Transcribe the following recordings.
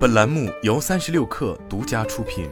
本栏目由三十六氪独家出品。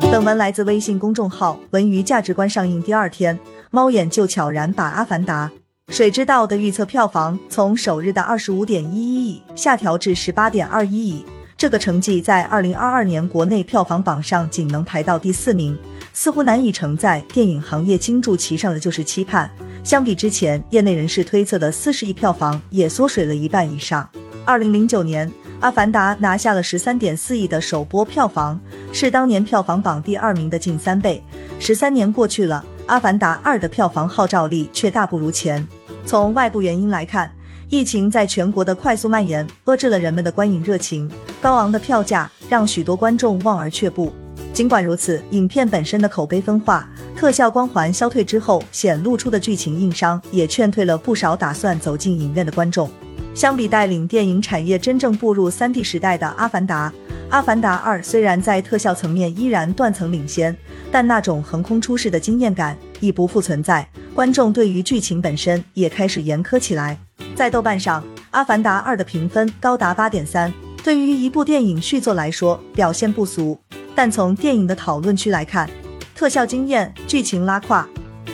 本文来自微信公众号“文娱价值观”。上映第二天，猫眼就悄然把《阿凡达：水之道》的预测票房从首日的二十五点一一亿下调至十八点二一亿。这个成绩在二零二二年国内票房榜上仅能排到第四名，似乎难以承载电影行业倾注其上的就是期盼。相比之前，业内人士推测的四十亿票房也缩水了一半以上。二零零九年，《阿凡达》拿下了十三点四亿的首播票房，是当年票房榜第二名的近三倍。十三年过去了，《阿凡达二》的票房号召力却大不如前。从外部原因来看，疫情在全国的快速蔓延，遏制了人们的观影热情，高昂的票价让许多观众望而却步。尽管如此，影片本身的口碑分化。特效光环消退之后，显露出的剧情硬伤也劝退了不少打算走进影院的观众。相比带领电影产业真正步入三 D 时代的《阿凡达》，《阿凡达二》虽然在特效层面依然断层领先，但那种横空出世的惊艳感已不复存在。观众对于剧情本身也开始严苛起来。在豆瓣上，《阿凡达二》的评分高达八点三，对于一部电影续作来说，表现不俗。但从电影的讨论区来看，特效惊艳，剧情拉胯，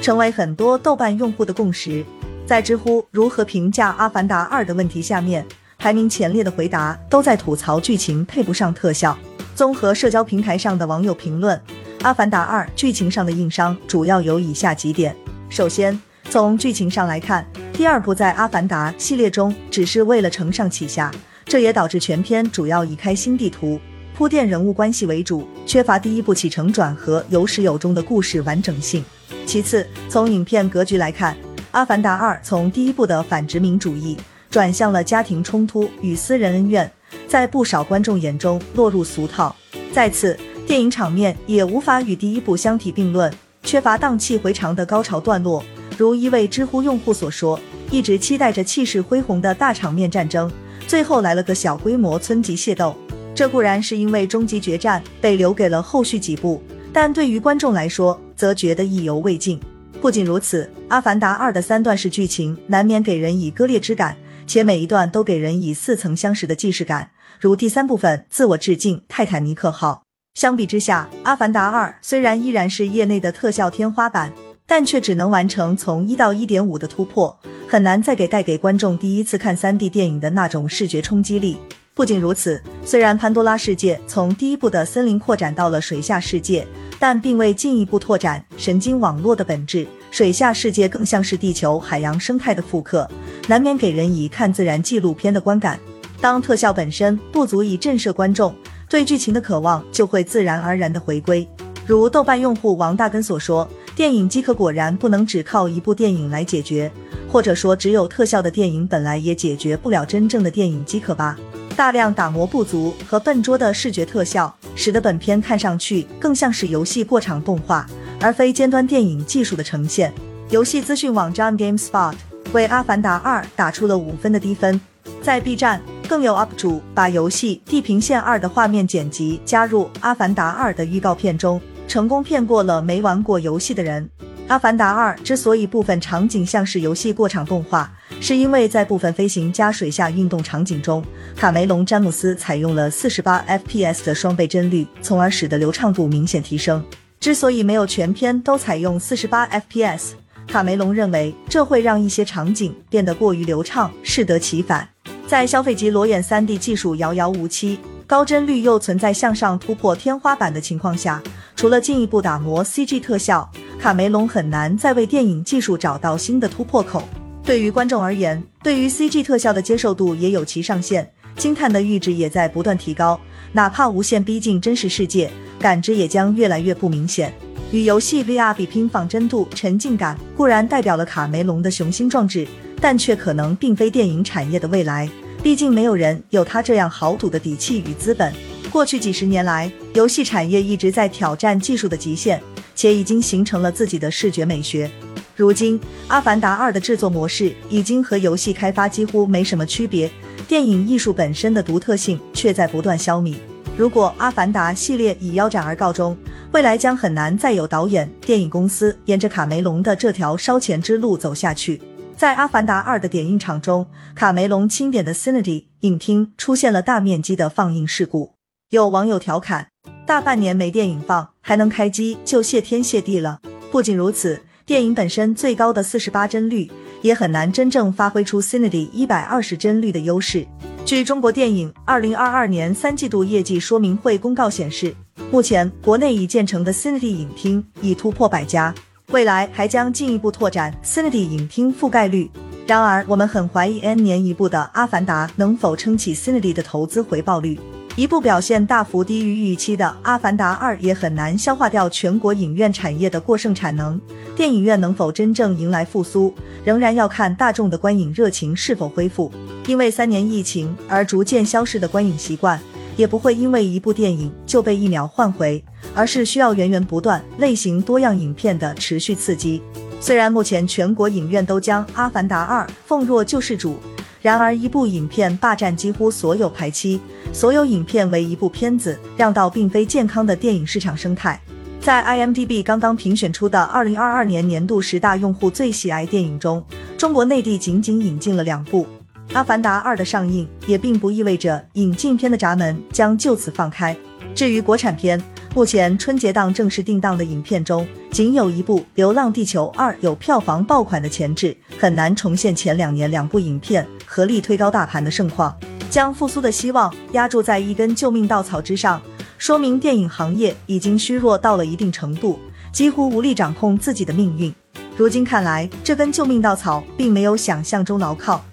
成为很多豆瓣用户的共识。在知乎如何评价《阿凡达二》的问题下面，排名前列的回答都在吐槽剧情配不上特效。综合社交平台上的网友评论，《阿凡达二》剧情上的硬伤主要有以下几点：首先，从剧情上来看，第二部在《阿凡达》系列中只是为了承上启下，这也导致全片主要以开新地图。铺垫人物关系为主，缺乏第一部起承转合、有始有终的故事完整性。其次，从影片格局来看，《阿凡达二》从第一部的反殖民主义转向了家庭冲突与私人恩怨，在不少观众眼中落入俗套。再次，电影场面也无法与第一部相提并论，缺乏荡气回肠的高潮段落。如一位知乎用户所说：“一直期待着气势恢宏的大场面战争，最后来了个小规模村级械斗。”这固然是因为终极决战被留给了后续几部，但对于观众来说，则觉得意犹未尽。不仅如此，《阿凡达二》的三段式剧情难免给人以割裂之感，且每一段都给人以似曾相识的既视感。如第三部分自我致敬泰坦尼克号。相比之下，《阿凡达二》虽然依然是业内的特效天花板，但却只能完成从一到一点五的突破，很难再给带给观众第一次看三 D 电影的那种视觉冲击力。不仅如此，虽然潘多拉世界从第一部的森林扩展到了水下世界，但并未进一步拓展神经网络的本质。水下世界更像是地球海洋生态的复刻，难免给人以看自然纪录片的观感。当特效本身不足以震慑观众，对剧情的渴望就会自然而然的回归。如豆瓣用户王大根所说：“电影饥渴果然不能只靠一部电影来解决，或者说只有特效的电影本来也解决不了真正的电影饥渴吧。”大量打磨不足和笨拙的视觉特效，使得本片看上去更像是游戏过场动画，而非尖端电影技术的呈现。游戏资讯网站 GameSpot 为《阿凡达二》打出了五分的低分。在 B 站，更有 UP 主把游戏《地平线二》的画面剪辑加入《阿凡达二》的预告片中，成功骗过了没玩过游戏的人。《阿凡达二》之所以部分场景像是游戏过场动画，是因为在部分飞行加水下运动场景中，卡梅隆·詹姆斯采用了四十八 FPS 的双倍帧率，从而使得流畅度明显提升。之所以没有全片都采用四十八 FPS，卡梅隆认为这会让一些场景变得过于流畅，适得其反。在消费级裸眼 3D 技术遥遥无期，高帧率又存在向上突破天花板的情况下，除了进一步打磨 CG 特效。卡梅隆很难再为电影技术找到新的突破口。对于观众而言，对于 CG 特效的接受度也有其上限，惊叹的阈值也在不断提高。哪怕无限逼近真实世界，感知也将越来越不明显。与游戏 VR 比拼仿真度、沉浸感，固然代表了卡梅隆的雄心壮志，但却可能并非电影产业的未来。毕竟没有人有他这样豪赌的底气与资本。过去几十年来，游戏产业一直在挑战技术的极限。且已经形成了自己的视觉美学。如今，《阿凡达二》的制作模式已经和游戏开发几乎没什么区别，电影艺术本身的独特性却在不断消弭。如果《阿凡达》系列以腰斩而告终，未来将很难再有导演、电影公司沿着卡梅隆的这条烧钱之路走下去。在《阿凡达二》的点映场中，卡梅隆钦点的 Cinity 影厅出现了大面积的放映事故。有网友调侃：“大半年没电影放，还能开机就谢天谢地了。”不仅如此，电影本身最高的四十八帧率，也很难真正发挥出 Cinity 一百二十帧率的优势。据中国电影二零二二年三季度业绩说明会公告显示，目前国内已建成的 Cinity 影厅已突破百家。未来还将进一步拓展 Cinity 影厅覆盖率。然而，我们很怀疑 N 年一部的《阿凡达》能否撑起 Cinity 的投资回报率。一部表现大幅低于预期的《阿凡达二》也很难消化掉全国影院产业的过剩产能。电影院能否真正迎来复苏，仍然要看大众的观影热情是否恢复。因为三年疫情而逐渐消失的观影习惯，也不会因为一部电影就被一秒换回。而是需要源源不断、类型多样影片的持续刺激。虽然目前全国影院都将《阿凡达二》奉若救世主，然而一部影片霸占几乎所有排期，所有影片为一部片子让道，并非健康的电影市场生态。在 IMDB 刚刚评选出的2022年年度十大用户最喜爱电影中，中国内地仅仅引进了两部。《阿凡达二》的上映也并不意味着引进片的闸门将就此放开。至于国产片，目前春节档正式定档的影片中，仅有一部《流浪地球二》有票房爆款的潜质，很难重现前两年两部影片合力推高大盘的盛况。将复苏的希望压注在一根救命稻草之上，说明电影行业已经虚弱到了一定程度，几乎无力掌控自己的命运。如今看来，这根救命稻草并没有想象中牢靠。